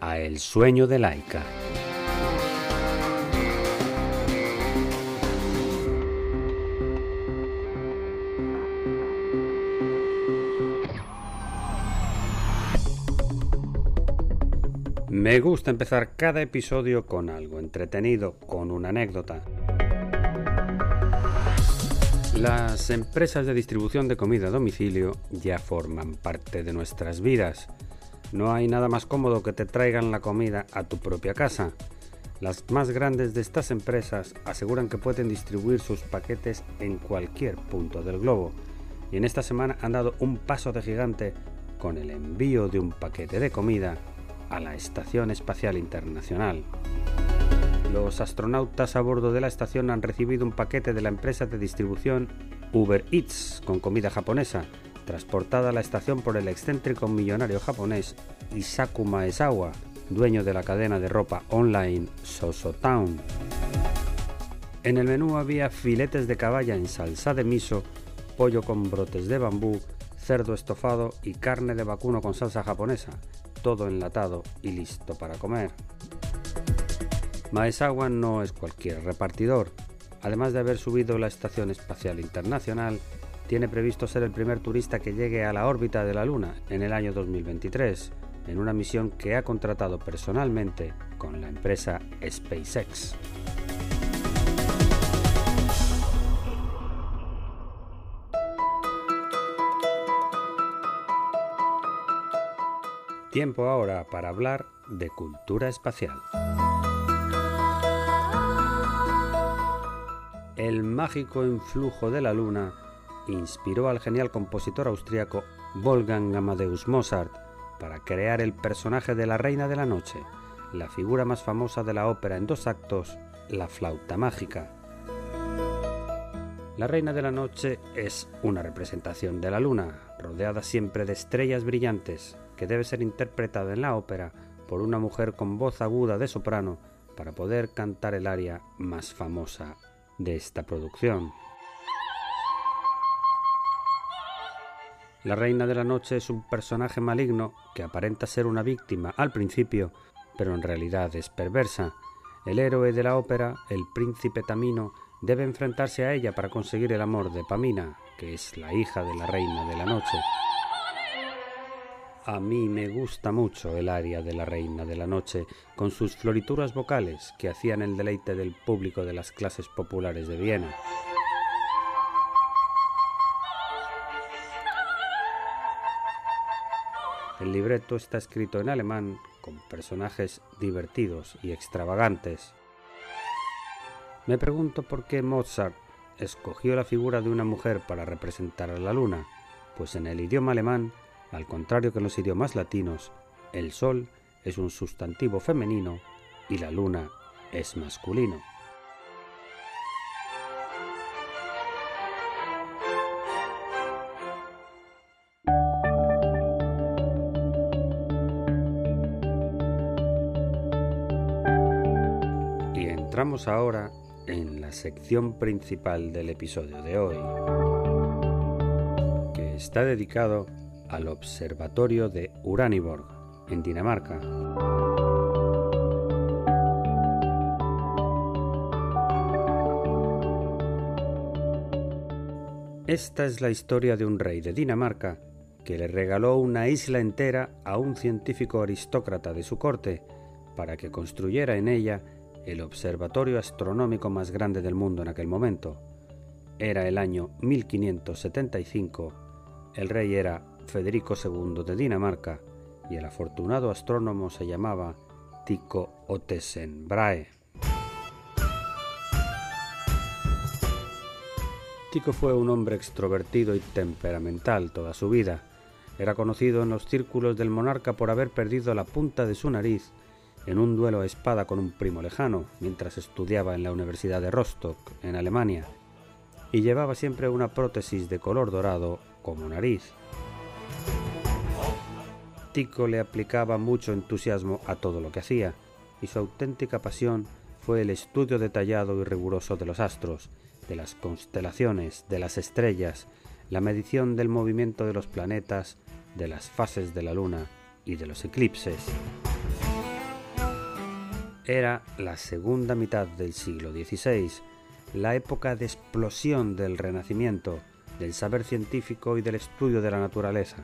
a El sueño de Laika. Me gusta empezar cada episodio con algo entretenido, con una anécdota. Las empresas de distribución de comida a domicilio ya forman parte de nuestras vidas no hay nada más cómodo que te traigan la comida a tu propia casa. Las más grandes de estas empresas aseguran que pueden distribuir sus paquetes en cualquier punto del globo y en esta semana han dado un paso de gigante con el envío de un paquete de comida a la Estación Espacial Internacional. Los astronautas a bordo de la estación han recibido un paquete de la empresa de distribución Uber Eats con comida japonesa transportada a la estación por el excéntrico millonario japonés Isaku Maezawa, dueño de la cadena de ropa online Sosotown. En el menú había filetes de caballa en salsa de miso, pollo con brotes de bambú, cerdo estofado y carne de vacuno con salsa japonesa, todo enlatado y listo para comer. Maezawa no es cualquier repartidor. Además de haber subido la Estación Espacial Internacional, tiene previsto ser el primer turista que llegue a la órbita de la Luna en el año 2023, en una misión que ha contratado personalmente con la empresa SpaceX. Tiempo ahora para hablar de cultura espacial. El mágico influjo de la Luna inspiró al genial compositor austriaco Wolfgang Amadeus Mozart para crear el personaje de la Reina de la Noche, la figura más famosa de la ópera en dos actos, la flauta mágica. La Reina de la Noche es una representación de la luna, rodeada siempre de estrellas brillantes, que debe ser interpretada en la ópera por una mujer con voz aguda de soprano para poder cantar el aria más famosa de esta producción. La Reina de la Noche es un personaje maligno que aparenta ser una víctima al principio, pero en realidad es perversa. El héroe de la ópera, el príncipe Tamino, debe enfrentarse a ella para conseguir el amor de Pamina, que es la hija de la Reina de la Noche. A mí me gusta mucho el aria de la Reina de la Noche, con sus florituras vocales que hacían el deleite del público de las clases populares de Viena. El libreto está escrito en alemán con personajes divertidos y extravagantes. Me pregunto por qué Mozart escogió la figura de una mujer para representar a la luna, pues en el idioma alemán, al contrario que en los idiomas latinos, el sol es un sustantivo femenino y la luna es masculino. Ahora en la sección principal del episodio de hoy, que está dedicado al Observatorio de Uraniborg, en Dinamarca. Esta es la historia de un rey de Dinamarca que le regaló una isla entera a un científico aristócrata de su corte para que construyera en ella el observatorio astronómico más grande del mundo en aquel momento. Era el año 1575, el rey era Federico II de Dinamarca y el afortunado astrónomo se llamaba Tycho Ottesen Brahe. Tycho fue un hombre extrovertido y temperamental toda su vida. Era conocido en los círculos del monarca por haber perdido la punta de su nariz en un duelo a espada con un primo lejano mientras estudiaba en la Universidad de Rostock, en Alemania, y llevaba siempre una prótesis de color dorado como nariz. Tico le aplicaba mucho entusiasmo a todo lo que hacía, y su auténtica pasión fue el estudio detallado y riguroso de los astros, de las constelaciones, de las estrellas, la medición del movimiento de los planetas, de las fases de la luna y de los eclipses. Era la segunda mitad del siglo XVI, la época de explosión del Renacimiento, del saber científico y del estudio de la naturaleza,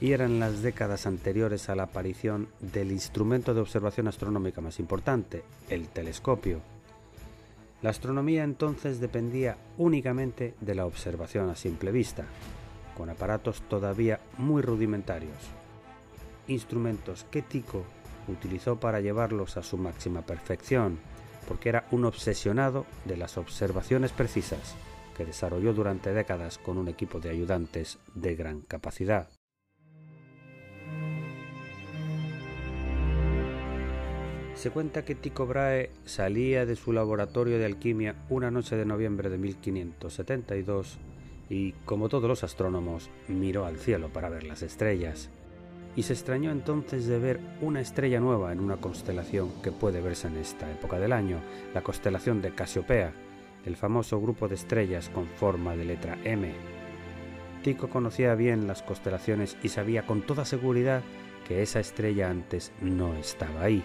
y eran las décadas anteriores a la aparición del instrumento de observación astronómica más importante, el telescopio. La astronomía entonces dependía únicamente de la observación a simple vista, con aparatos todavía muy rudimentarios, instrumentos que Tico utilizó para llevarlos a su máxima perfección, porque era un obsesionado de las observaciones precisas, que desarrolló durante décadas con un equipo de ayudantes de gran capacidad. Se cuenta que Tycho Brahe salía de su laboratorio de alquimia una noche de noviembre de 1572 y, como todos los astrónomos, miró al cielo para ver las estrellas y se extrañó entonces de ver una estrella nueva en una constelación que puede verse en esta época del año, la constelación de Casiopea, el famoso grupo de estrellas con forma de letra M. Tico conocía bien las constelaciones y sabía con toda seguridad que esa estrella antes no estaba ahí.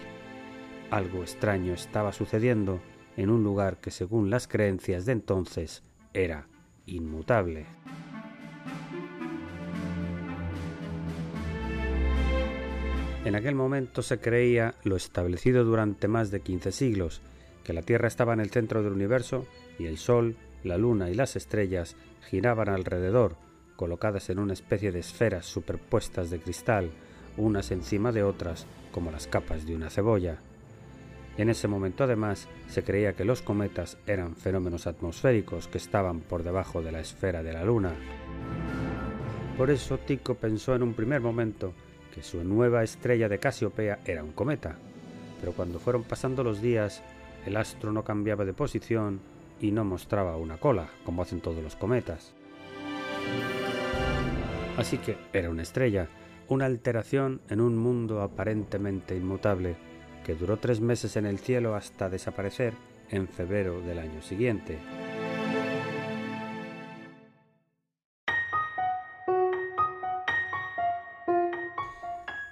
Algo extraño estaba sucediendo en un lugar que según las creencias de entonces era inmutable. En aquel momento se creía lo establecido durante más de 15 siglos, que la Tierra estaba en el centro del universo y el Sol, la Luna y las estrellas giraban alrededor, colocadas en una especie de esferas superpuestas de cristal, unas encima de otras, como las capas de una cebolla. En ese momento además se creía que los cometas eran fenómenos atmosféricos que estaban por debajo de la esfera de la Luna. Por eso Tico pensó en un primer momento que su nueva estrella de Casiopea era un cometa, pero cuando fueron pasando los días, el astro no cambiaba de posición y no mostraba una cola, como hacen todos los cometas. Así que era una estrella, una alteración en un mundo aparentemente inmutable, que duró tres meses en el cielo hasta desaparecer en febrero del año siguiente.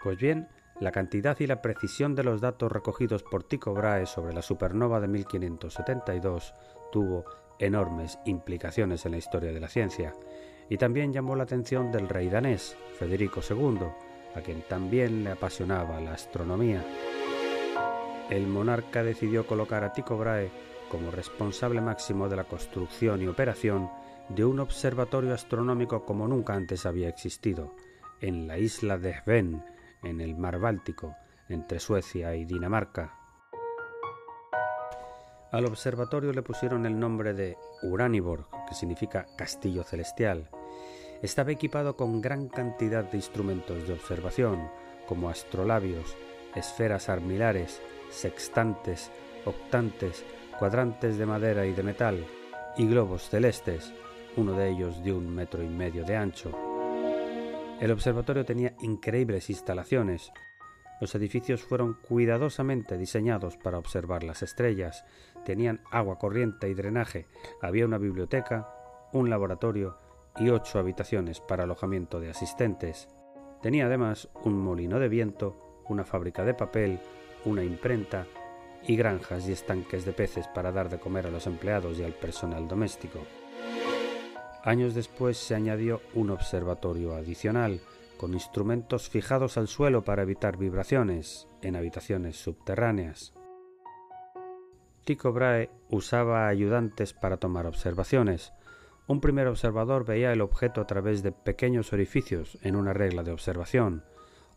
Pues bien, la cantidad y la precisión de los datos recogidos por Tycho Brahe sobre la supernova de 1572 tuvo enormes implicaciones en la historia de la ciencia y también llamó la atención del rey danés, Federico II, a quien también le apasionaba la astronomía. El monarca decidió colocar a Tycho Brahe como responsable máximo de la construcción y operación de un observatorio astronómico como nunca antes había existido, en la isla de Hven, en el mar Báltico, entre Suecia y Dinamarca. Al observatorio le pusieron el nombre de Uraniborg, que significa castillo celestial. Estaba equipado con gran cantidad de instrumentos de observación, como astrolabios, esferas armilares, sextantes, octantes, cuadrantes de madera y de metal, y globos celestes, uno de ellos de un metro y medio de ancho. El observatorio tenía increíbles instalaciones. Los edificios fueron cuidadosamente diseñados para observar las estrellas. Tenían agua corriente y drenaje. Había una biblioteca, un laboratorio y ocho habitaciones para alojamiento de asistentes. Tenía además un molino de viento, una fábrica de papel, una imprenta y granjas y estanques de peces para dar de comer a los empleados y al personal doméstico. Años después se añadió un observatorio adicional, con instrumentos fijados al suelo para evitar vibraciones en habitaciones subterráneas. Tycho Brahe usaba ayudantes para tomar observaciones. Un primer observador veía el objeto a través de pequeños orificios en una regla de observación,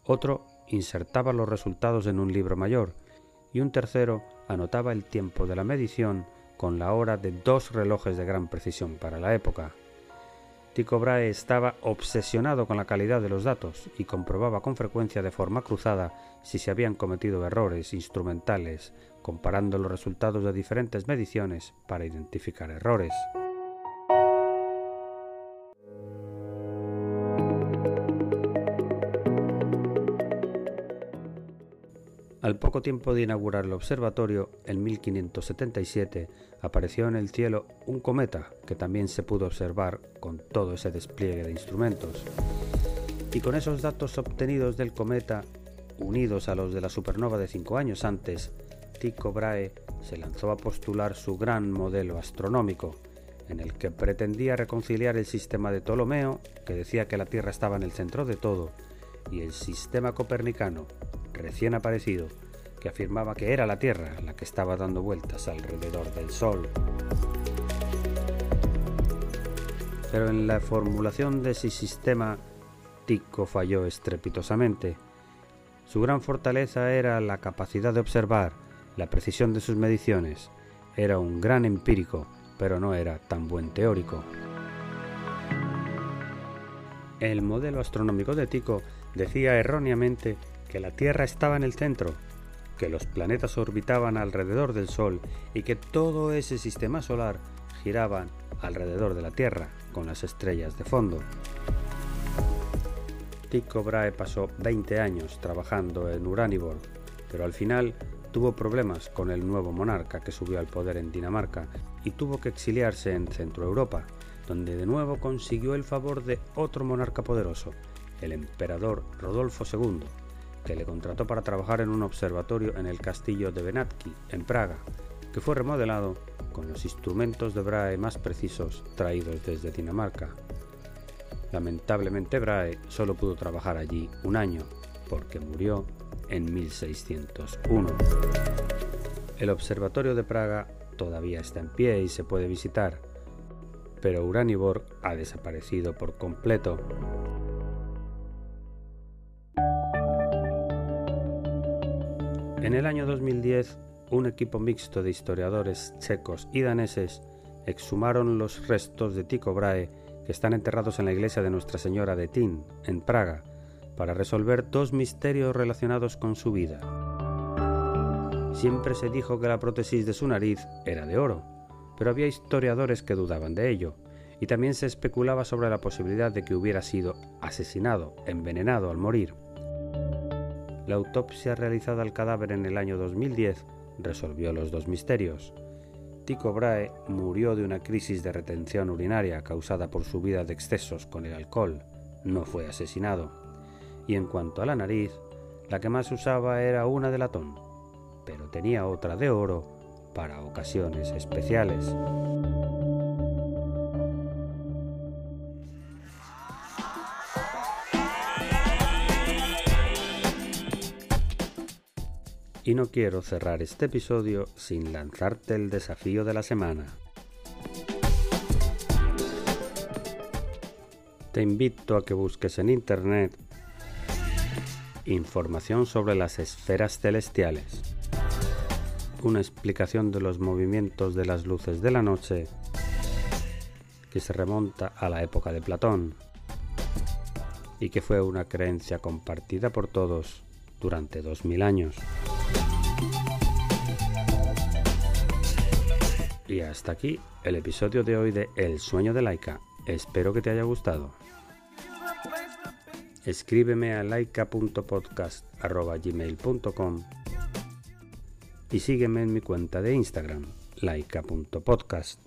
otro insertaba los resultados en un libro mayor y un tercero anotaba el tiempo de la medición con la hora de dos relojes de gran precisión para la época. Tycho Brahe estaba obsesionado con la calidad de los datos y comprobaba con frecuencia de forma cruzada si se habían cometido errores instrumentales, comparando los resultados de diferentes mediciones para identificar errores. Al poco tiempo de inaugurar el observatorio, en 1577, apareció en el cielo un cometa que también se pudo observar con todo ese despliegue de instrumentos. Y con esos datos obtenidos del cometa, unidos a los de la supernova de cinco años antes, Tycho Brahe se lanzó a postular su gran modelo astronómico, en el que pretendía reconciliar el sistema de Ptolomeo, que decía que la Tierra estaba en el centro de todo, y el sistema copernicano, recién aparecido, que afirmaba que era la Tierra la que estaba dando vueltas alrededor del Sol. Pero en la formulación de ese sistema, Tycho falló estrepitosamente. Su gran fortaleza era la capacidad de observar, la precisión de sus mediciones. Era un gran empírico, pero no era tan buen teórico. El modelo astronómico de Tycho decía erróneamente que la Tierra estaba en el centro, que los planetas orbitaban alrededor del Sol y que todo ese sistema solar giraba alrededor de la Tierra, con las estrellas de fondo. Tycho Brahe pasó 20 años trabajando en Uraniborg, pero al final tuvo problemas con el nuevo monarca que subió al poder en Dinamarca y tuvo que exiliarse en Centroeuropa, donde de nuevo consiguió el favor de otro monarca poderoso, el emperador Rodolfo II, que le contrató para trabajar en un observatorio en el castillo de Benatki, en Praga, que fue remodelado con los instrumentos de Brahe más precisos traídos desde Dinamarca. Lamentablemente Brahe solo pudo trabajar allí un año, porque murió en 1601. El observatorio de Praga todavía está en pie y se puede visitar, pero Uraniborg ha desaparecido por completo. En el año 2010, un equipo mixto de historiadores checos y daneses exhumaron los restos de Tycho Brahe que están enterrados en la iglesia de Nuestra Señora de Tin, en Praga, para resolver dos misterios relacionados con su vida. Siempre se dijo que la prótesis de su nariz era de oro, pero había historiadores que dudaban de ello, y también se especulaba sobre la posibilidad de que hubiera sido asesinado, envenenado al morir. La autopsia realizada al cadáver en el año 2010 resolvió los dos misterios. Tycho Brahe murió de una crisis de retención urinaria causada por su vida de excesos con el alcohol. No fue asesinado. Y en cuanto a la nariz, la que más usaba era una de latón, pero tenía otra de oro para ocasiones especiales. Y no quiero cerrar este episodio sin lanzarte el desafío de la semana. Te invito a que busques en Internet información sobre las esferas celestiales, una explicación de los movimientos de las luces de la noche que se remonta a la época de Platón y que fue una creencia compartida por todos durante dos mil años. Y hasta aquí el episodio de hoy de El sueño de Laika. Espero que te haya gustado. Escríbeme a laika.podcast.gmail.com y sígueme en mi cuenta de Instagram, laika.podcast.